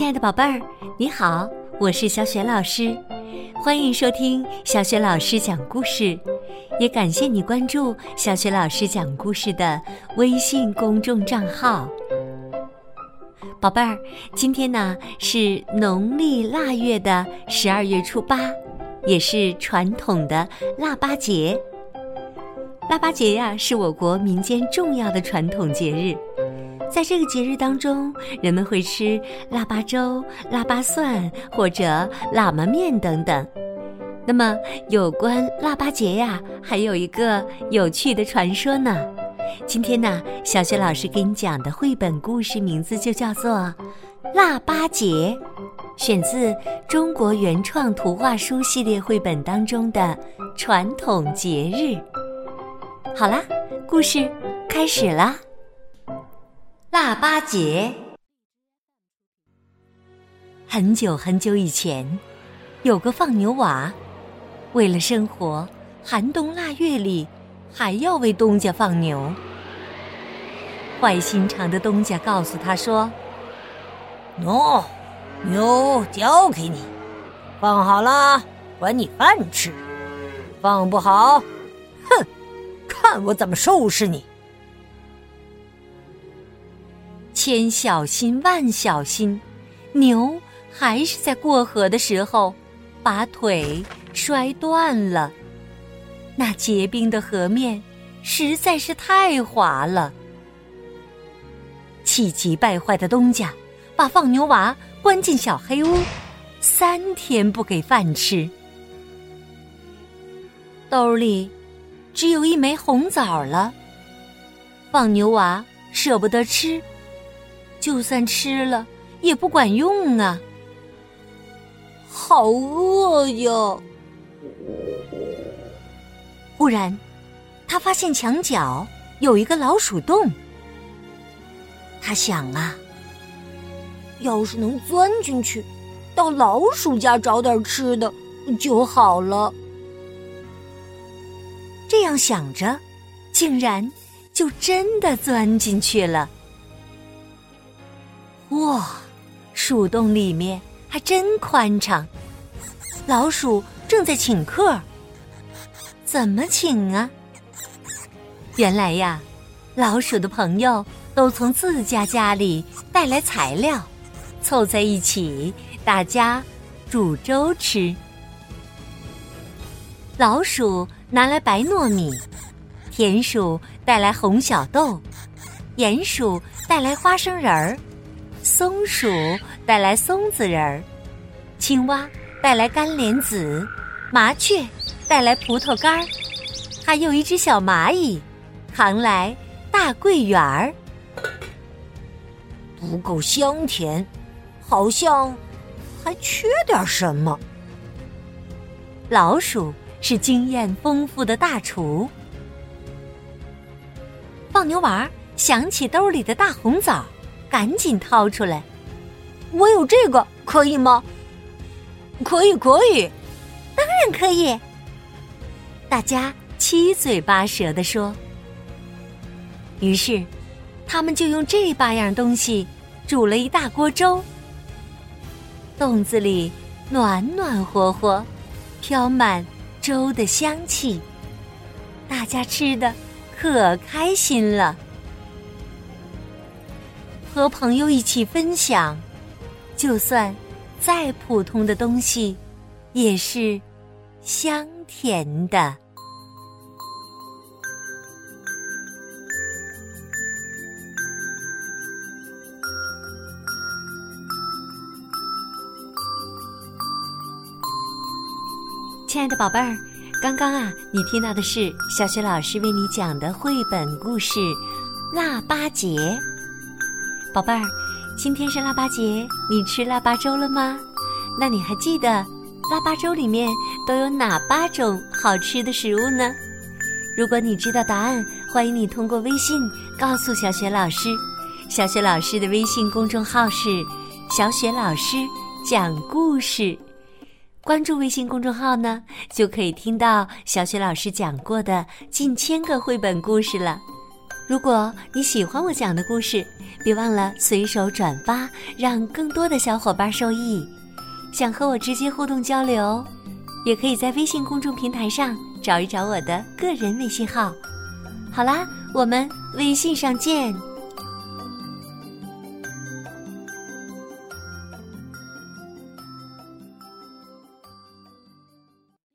亲爱的宝贝儿，你好，我是小雪老师，欢迎收听小雪老师讲故事，也感谢你关注小雪老师讲故事的微信公众账号。宝贝儿，今天呢是农历腊月的十二月初八，也是传统的腊八节。腊八节呀，是我国民间重要的传统节日。在这个节日当中，人们会吃腊八粥、腊八蒜或者喇嘛面等等。那么，有关腊八节呀，还有一个有趣的传说呢。今天呢，小雪老师给你讲的绘本故事名字就叫做《腊八节》，选自中国原创图画书系列绘本当中的传统节日。好啦，故事开始啦！腊八节。很久很久以前，有个放牛娃，为了生活，寒冬腊月里还要为东家放牛。坏心肠的东家告诉他说：“喏，牛交给你，放好了还你饭吃，放不好，哼！”看我怎么收拾你！千小心万小心，牛还是在过河的时候把腿摔断了。那结冰的河面实在是太滑了。气急败坏的东家把放牛娃关进小黑屋，三天不给饭吃，兜里。只有一枚红枣了，放牛娃舍不得吃，就算吃了也不管用啊！好饿呀！忽然，他发现墙角有一个老鼠洞。他想啊，要是能钻进去，到老鼠家找点吃的就好了。这样想着，竟然就真的钻进去了。哇，树洞里面还真宽敞。老鼠正在请客，怎么请啊？原来呀，老鼠的朋友都从自家家里带来材料，凑在一起，大家煮粥吃。老鼠。拿来白糯米，田鼠带来红小豆，鼹鼠带来花生仁儿，松鼠带来松子仁儿，青蛙带来干莲子，麻雀带来葡萄干儿，还有一只小蚂蚁扛来大桂圆儿。不够香甜，好像还缺点什么。老鼠。是经验丰富的大厨。放牛娃想起兜里的大红枣，赶紧掏出来。我有这个，可以吗？可以，可以，当然可以。大家七嘴八舌的说。于是，他们就用这八样东西煮了一大锅粥。洞子里暖暖和和，飘满。粥的香气，大家吃的可开心了。和朋友一起分享，就算再普通的东西，也是香甜的。亲爱的宝贝儿，刚刚啊，你听到的是小雪老师为你讲的绘本故事《腊八节》。宝贝儿，今天是腊八节，你吃腊八粥了吗？那你还记得腊八粥里面都有哪八种好吃的食物呢？如果你知道答案，欢迎你通过微信告诉小雪老师。小雪老师的微信公众号是“小雪老师讲故事”。关注微信公众号呢，就可以听到小雪老师讲过的近千个绘本故事了。如果你喜欢我讲的故事，别忘了随手转发，让更多的小伙伴受益。想和我直接互动交流，也可以在微信公众平台上找一找我的个人微信号。好啦，我们微信上见。